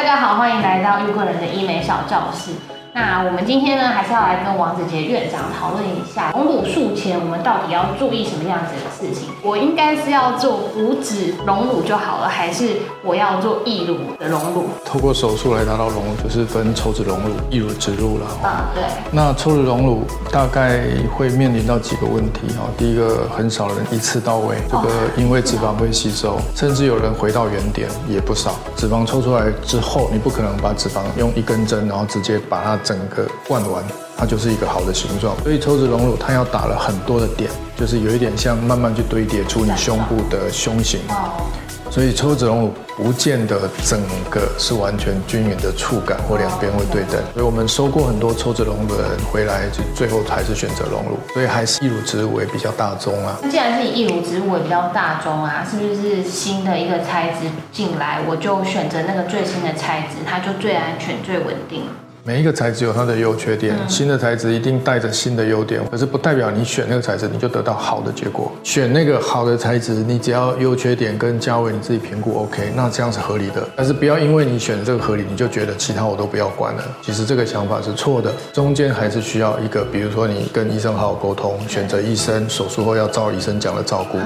大家好，欢迎来到玉贵人的医美小教室。那我们今天呢，还是要来跟王子杰院长讨论一下隆乳术前我们到底要注意什么样子的事情。我应该是要做五指隆乳就好了，还是我要做义乳的隆乳？透过手术来达到隆乳，就是分抽脂隆乳、义乳植入了。啊，对。那抽脂隆乳大概会面临到几个问题哈。第一个，很少人一次到位，这个因为脂肪会吸收，甚至有人回到原点也不少。脂肪抽出来之后，你不可能把脂肪用一根针，然后直接把它整个灌完，它就是一个好的形状。所以抽脂隆乳它要打了很多的点，就是有一点像慢慢去堆叠出你胸部的胸型。所以抽脂隆乳不见得整个是完全均匀的触感或两边会对等。所以我们收过很多抽脂隆乳的人回来，就最后还是选择隆乳。所以还是义乳植入为比较大宗啊。那既然是以义乳植入为比较大宗啊，是不是新的一个材质进来，我就选择那个最新的材质，它就最安全、最稳定？每一个材质有它的优缺点，新的材质一定带着新的优点，可是不代表你选那个材质你就得到好的结果。选那个好的材质，你只要优缺点跟价位你自己评估 OK，那这样是合理的。但是不要因为你选这个合理，你就觉得其他我都不要管了。其实这个想法是错的，中间还是需要一个，比如说你跟医生好好沟通，选择医生手术后要照医生讲的照顾，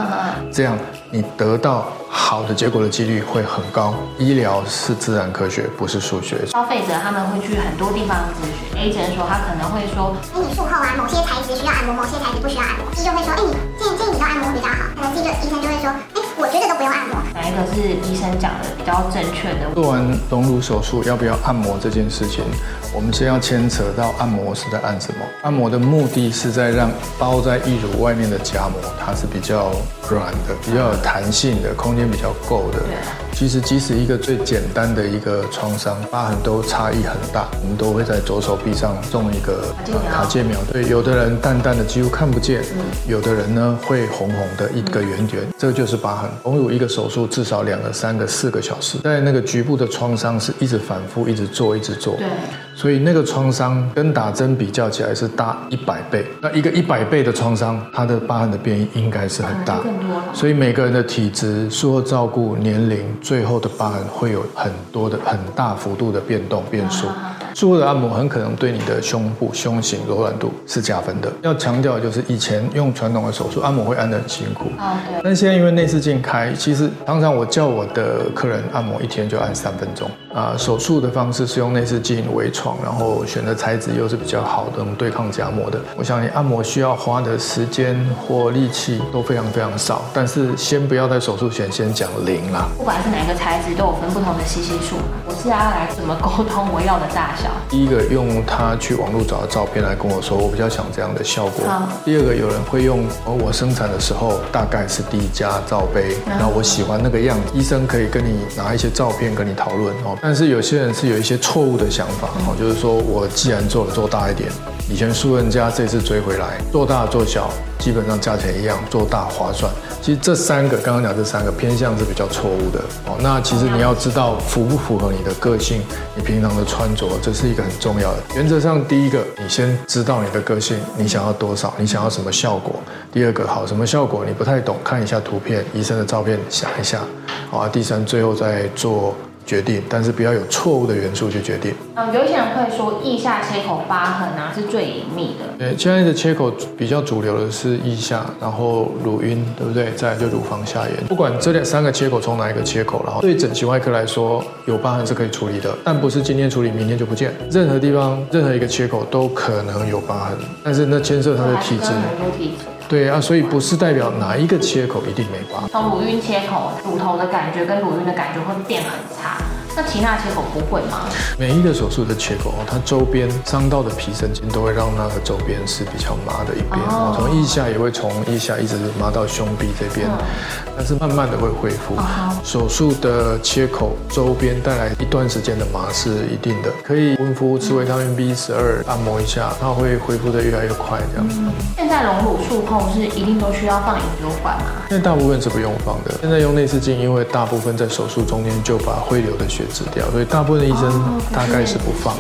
这样你得到。好的结果的几率会很高。医疗是自然科学，不是数学。消费者他们会去很多地方咨询，A 诊所他可能会说，哎，你术后啊，某些材质需要按摩，某些材质不需要按摩。B 就会说，哎，你建建议你都按摩比较好。可能 C 就医生就会说，哎，我觉得都不用按摩。哪一个是医生讲的比较正确的？做完隆乳手术要不要按摩这件事情，我们先要牵扯到按摩是在按什么？按摩的目的是在让包在义乳外面的夹膜，它是比较软的，比较有弹性的，空间比较够的。其实，即使一个最简单的一个创伤，疤痕都差异很大。我们都会在左手臂上种一个卡介苗。对，有的人淡淡的几乎看不见，有的人呢会红红的一个圆圆，这个就是疤痕。隆乳一个手术至少两个、三个、四个小时，在那个局部的创伤是一直反复、一直做、一直做。对。所以那个创伤跟打针比较起来是大一百倍。那一个一百倍的创伤，它的疤痕的变异应该是很大。更多了。所以每个人的体质、术后照顾、年龄。最后的疤痕会有很多的很大幅度的变动变数。术后的按摩很可能对你的胸部胸型柔软度是加分的。要强调就是以前用传统的手术按摩会按得很辛苦，啊对。那现在因为内视镜开，其实常常我叫我的客人按摩一天就按三分钟。啊，手术的方式是用内视镜微创，然后选的材质又是比较好的，对抗夹膜的。我想你按摩需要花的时间或力气都非常非常少。但是先不要在手术前先讲零啦。不管是哪个材质都有分不同的吸吸数。我是要来怎么沟通我要的大小？第一个用他去网络找的照片来跟我说，我比较想这样的效果。第二个有人会用我生产的时候大概是第一家罩杯，然后我喜欢那个样子，医生可以跟你拿一些照片跟你讨论哦。但是有些人是有一些错误的想法哦，就是说我既然做了做大一点，以前输人家这次追回来，做大做小基本上价钱一样，做大划算。其实这三个刚刚讲这三个偏向是比较错误的哦。那其实你要知道符不符合你的个性，你平常的穿着，这是一个很重要的。原则上第一个，你先知道你的个性，你想要多少，你想要什么效果。第二个，好什么效果你不太懂，看一下图片，医生的照片想一下。好，第三，最后再做。决定，但是不要有错误的元素去决定。嗯，有一些人会说腋下切口疤痕啊是最隐秘的。对，现在的切口比较主流的是腋下，然后乳晕，对不对？再来就乳房下沿。不管这两三个切口从哪一个切口，然后对整形外科来说，有疤痕是可以处理的，但不是今天处理明天就不见。任何地方任何一个切口都可能有疤痕，但是那牵涉他的体质。对啊，所以不是代表哪一个切口一定没疤。从乳晕切口，乳头的感觉跟乳晕的感觉会变很差。那其他切口不会吗？每一个手术的切口，它周边伤到的皮神经都会让那个周边是比较麻的一边。从腋下也会从腋下一直麻到胸壁这边，但是慢慢的会恢复。手术的切口周边带来一段时间的麻是一定的，可以温敷吃维他命 B 十二，按摩一下，它会恢复的越来越快。这样。现在隆乳术后是一定都需要放引流管吗？现在大部分是不用放的。现在用内视镜，因为大部分在手术中间就把会流的血。血脂掉，所以大部分的医生大概是不放。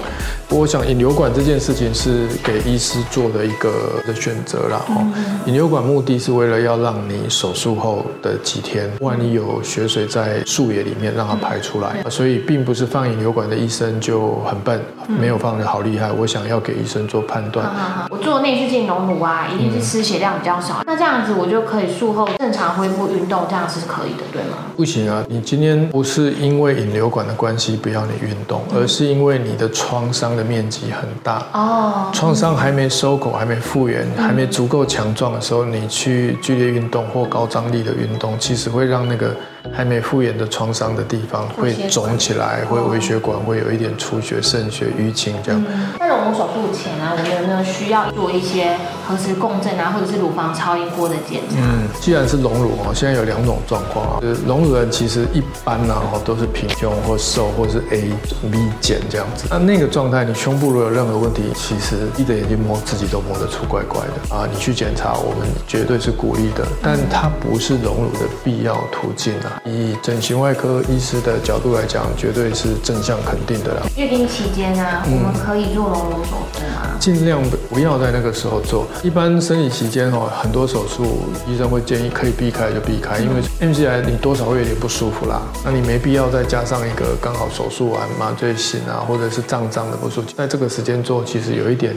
我想引流管这件事情是给医师做的一个的选择啦。哦，引流管目的是为了要让你手术后的几天，万一有血水在树叶里面，让它排出来。所以并不是放引流管的医生就很笨，没有放的好厉害。我想要给医生做判断。我做内视镜隆乳啊，一定是失血量比较少。那这样子我就可以术后正常恢复运动，这样是可以的，对吗？不行啊，你今天不是因为引流管的关系不要你运动，而是因为你的创伤的。面积很大哦，创伤还没收口，还没复原，还没足够强壮的时候，你去剧烈运动或高张力的运动，其实会让那个。还没复原的创伤的地方会肿起来，会微血管会有一点出血、渗血、淤青这样。在隆乳手术前啊，我们有没有需要做一些核磁共振啊，或者是乳房超音波的检查？嗯，既然是隆乳哦，现在有两种状况啊，就是隆乳人其实一般呢哦都是平胸或瘦或是 A、B 减这样子。那那个状态，你胸部如果有任何问题，其实闭着眼睛摸自己都摸得出怪怪的啊。你去检查，我们绝对是鼓励的，但它不是隆乳的必要途径啊。以整形外科医师的角度来讲，绝对是正向肯定的啦。月经期间呢，我们可以做隆乳手术吗？尽量不要在那个时候做。一般生理期间哦，很多手术医生会建议可以避开就避开，因为 M C I 你多少会有点不舒服啦。那你没必要再加上一个刚好手术完麻醉醒啊，或者是胀胀的不舒服，在这个时间做，其实有一点。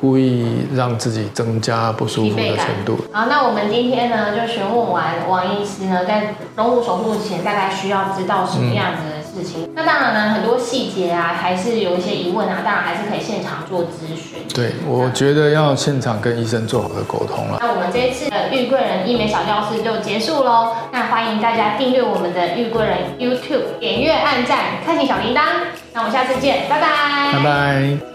故意让自己增加不舒服的程度。好，那我们今天呢就询问完王医师呢，在隆乳手术前大概需要知道什么样子的事情。那当然呢，很多细节啊，还是有一些疑问啊，当然还是可以现场做咨询。对，我觉得要现场跟医生做好的沟通了。那我们这一次的玉贵人医美小教室就结束喽。那欢迎大家订阅我们的玉贵人 YouTube，点阅、按赞、开启小铃铛。那我们下次见，拜拜。拜拜。